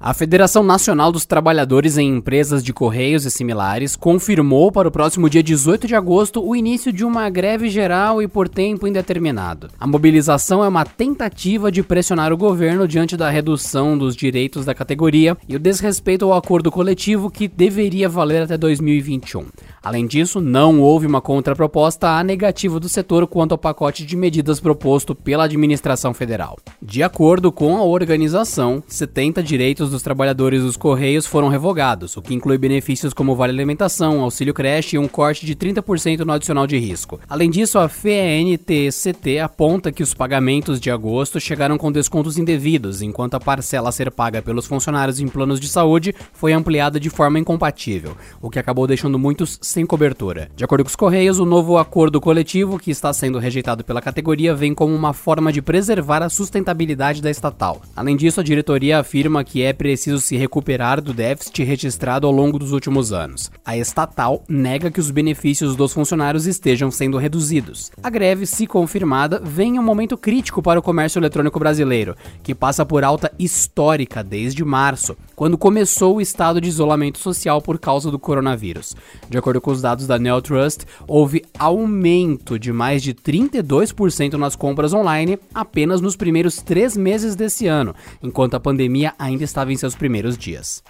A Federação Nacional dos Trabalhadores em Empresas de Correios e Similares confirmou para o próximo dia 18 de agosto o início de uma greve geral e por tempo indeterminado. A mobilização é uma tentativa de pressionar o governo diante da redução dos direitos da categoria e o desrespeito ao acordo coletivo que deveria valer até 2021. Além disso, não houve uma contraproposta à negativa do setor quanto ao pacote de medidas proposto pela administração federal. De acordo com a organização, 70 direitos dos trabalhadores dos Correios foram revogados, o que inclui benefícios como vale alimentação, auxílio creche e um corte de 30% no adicional de risco. Além disso, a FENTCT aponta que os pagamentos de agosto chegaram com descontos indevidos, enquanto a parcela a ser paga pelos funcionários em planos de saúde foi ampliada de forma incompatível, o que acabou deixando muitos sem cobertura. De acordo com os Correios, o novo acordo coletivo que está sendo rejeitado pela categoria vem como uma forma de preservar a sustentabilidade da estatal. Além disso, a diretoria afirma que é preciso se recuperar do déficit registrado ao longo dos últimos anos. A estatal nega que os benefícios dos funcionários estejam sendo reduzidos. A greve, se confirmada, vem em um momento crítico para o comércio eletrônico brasileiro, que passa por alta histórica desde março, quando começou o estado de isolamento social por causa do coronavírus. De acordo acordo com os dados da Neotrust, houve aumento de mais de 32% nas compras online apenas nos primeiros três meses desse ano, enquanto a pandemia ainda estava em seus primeiros dias.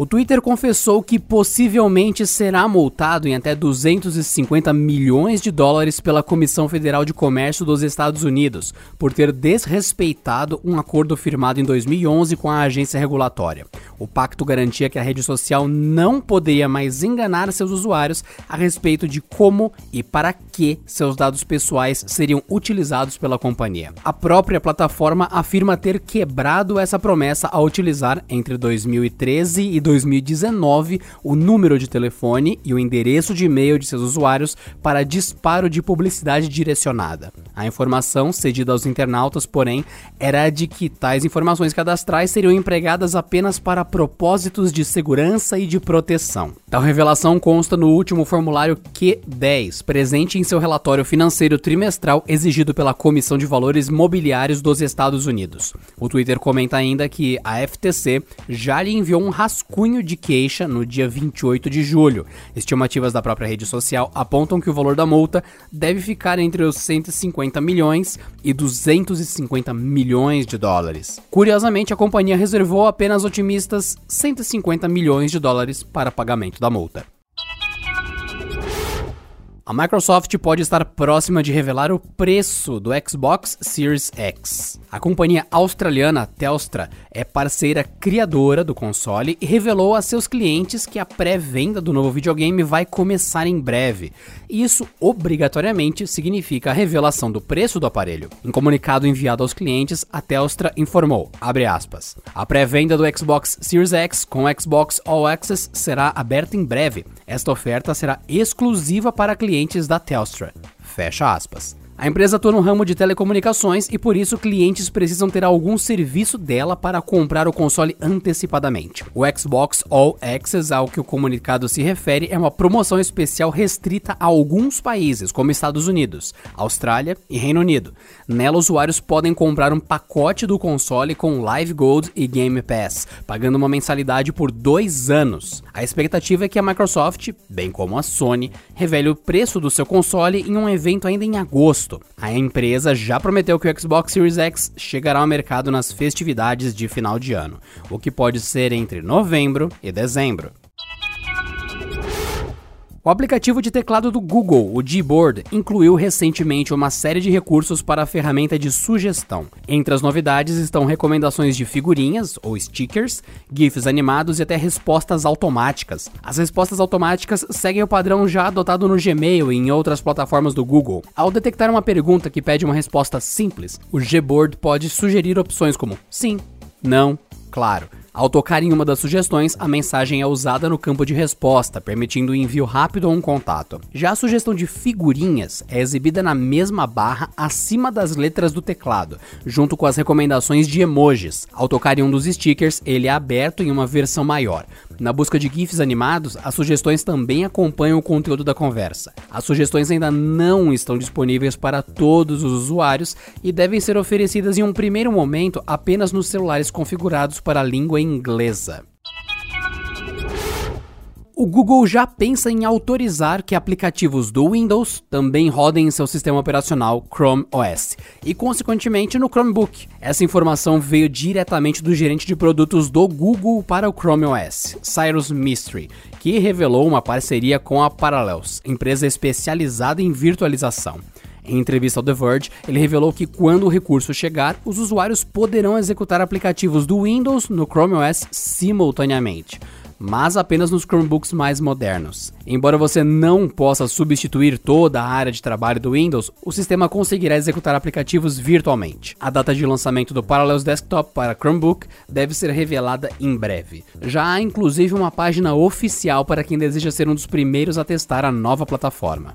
O Twitter confessou que possivelmente será multado em até 250 milhões de dólares pela Comissão Federal de Comércio dos Estados Unidos por ter desrespeitado um acordo firmado em 2011 com a agência regulatória. O pacto garantia que a rede social não poderia mais enganar seus usuários a respeito de como e para que seus dados pessoais seriam utilizados pela companhia. A própria plataforma afirma ter quebrado essa promessa ao utilizar entre 2013 e 2019 o número de telefone e o endereço de e-mail de seus usuários para disparo de publicidade direcionada. A informação cedida aos internautas, porém, era de que tais informações cadastrais seriam empregadas apenas para propósitos de segurança e de proteção. Tal revelação consta no último formulário Q10, presente em seu relatório financeiro trimestral exigido pela Comissão de Valores Mobiliários dos Estados Unidos. O Twitter comenta ainda que a FTC já lhe enviou um rascunho rascunho de queixa no dia 28 de julho. Estimativas da própria rede social apontam que o valor da multa deve ficar entre os 150 milhões e 250 milhões de dólares. Curiosamente, a companhia reservou apenas otimistas 150 milhões de dólares para pagamento da multa. A Microsoft pode estar próxima de revelar o preço do Xbox Series X. A companhia australiana Telstra é parceira criadora do console e revelou a seus clientes que a pré-venda do novo videogame vai começar em breve. Isso obrigatoriamente significa a revelação do preço do aparelho. Em comunicado enviado aos clientes, a Telstra informou, aspas, a pré-venda do Xbox Series X com Xbox All Access será aberta em breve. Esta oferta será exclusiva para clientes clientes da Telstra. Fecha aspas. A empresa atua no ramo de telecomunicações e por isso clientes precisam ter algum serviço dela para comprar o console antecipadamente. O Xbox All Access, ao que o comunicado se refere, é uma promoção especial restrita a alguns países, como Estados Unidos, Austrália e Reino Unido. Nela, usuários podem comprar um pacote do console com Live Gold e Game Pass, pagando uma mensalidade por dois anos. A expectativa é que a Microsoft, bem como a Sony, revele o preço do seu console em um evento ainda em agosto agosto. A empresa já prometeu que o Xbox Series X chegará ao mercado nas festividades de final de ano, o que pode ser entre novembro e dezembro. O aplicativo de teclado do Google, o Gboard, incluiu recentemente uma série de recursos para a ferramenta de sugestão. Entre as novidades estão recomendações de figurinhas ou stickers, GIFs animados e até respostas automáticas. As respostas automáticas seguem o padrão já adotado no Gmail e em outras plataformas do Google. Ao detectar uma pergunta que pede uma resposta simples, o Gboard pode sugerir opções como sim, não, claro Ao tocar em uma das sugestões, a mensagem é usada no campo de resposta, permitindo o envio rápido ou um contato. Já a sugestão de figurinhas é exibida na mesma barra acima das letras do teclado, junto com as recomendações de emojis. Ao tocar em um dos stickers, ele é aberto em uma versão maior. Na busca de GIFs animados, as sugestões também acompanham o conteúdo da conversa. As sugestões ainda não estão disponíveis para todos os usuários e devem ser oferecidas em um primeiro momento apenas nos celulares configurados para a língua inglesa. O Google já pensa em autorizar que aplicativos do Windows também rodem em seu sistema operacional Chrome OS e, consequentemente, no Chromebook. Essa informação veio diretamente do gerente de produtos do Google para o Chrome OS, Cyrus Mystery, que revelou uma parceria com a Parallels, empresa especializada em virtualização. Em entrevista ao The Verge, ele revelou que quando o recurso chegar, os usuários poderão executar aplicativos do Windows no Chrome OS simultaneamente mas apenas nos Chromebooks mais modernos. Embora você não possa substituir toda a área de trabalho do Windows, o sistema conseguirá executar aplicativos virtualmente. A data de lançamento do Parallels Desktop para Chromebook deve ser revelada em breve. Já há inclusive uma página oficial para quem deseja ser um dos primeiros a testar a nova plataforma.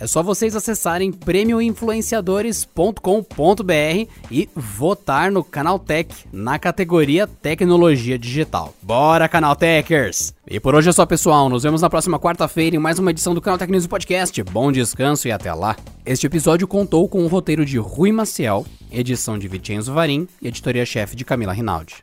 É só vocês acessarem prêmioinfluenciadores.com.br e votar no Canaltech na categoria Tecnologia Digital. Bora, Canaltechers! E por hoje é só, pessoal. Nos vemos na próxima quarta-feira em mais uma edição do Canal News Podcast. Bom descanso e até lá. Este episódio contou com o roteiro de Rui Maciel, edição de Vicenzo Varim e editoria-chefe de Camila Rinaldi.